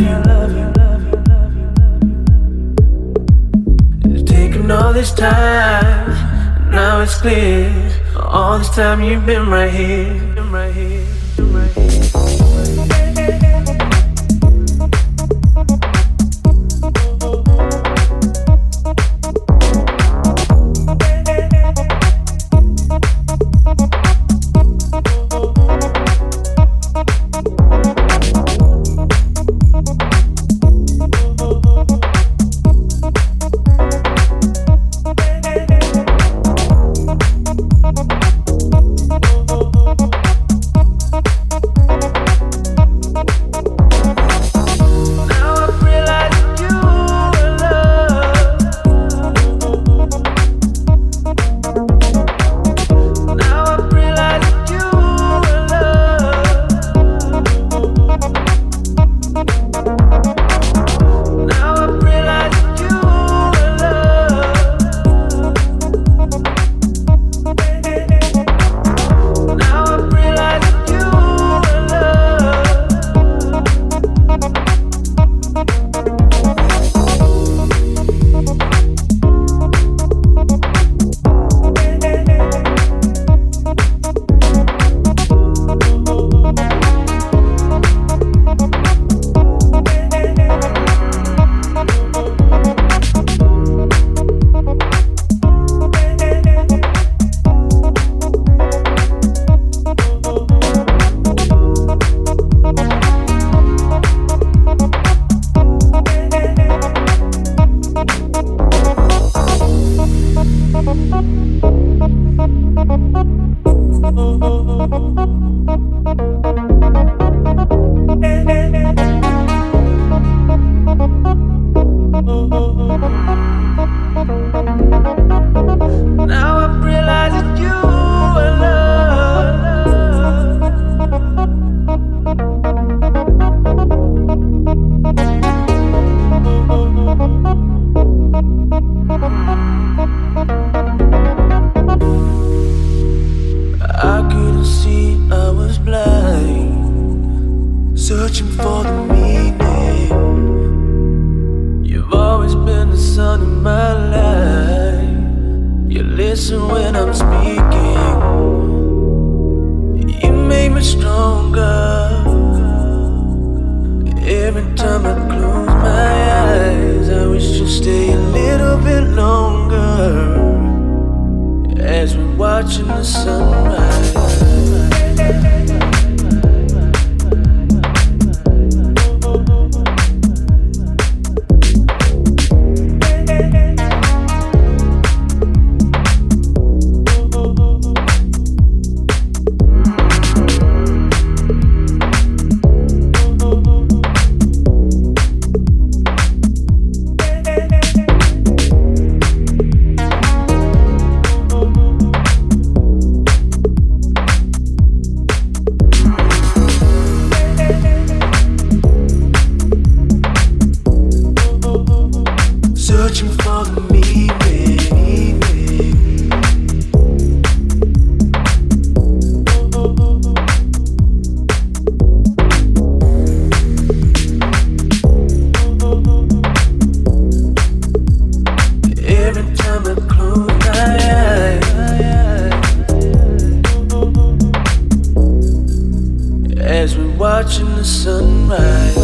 you. Taking all this time, now it's clear. All this time you've been right here. Been right here. watching the sunrise.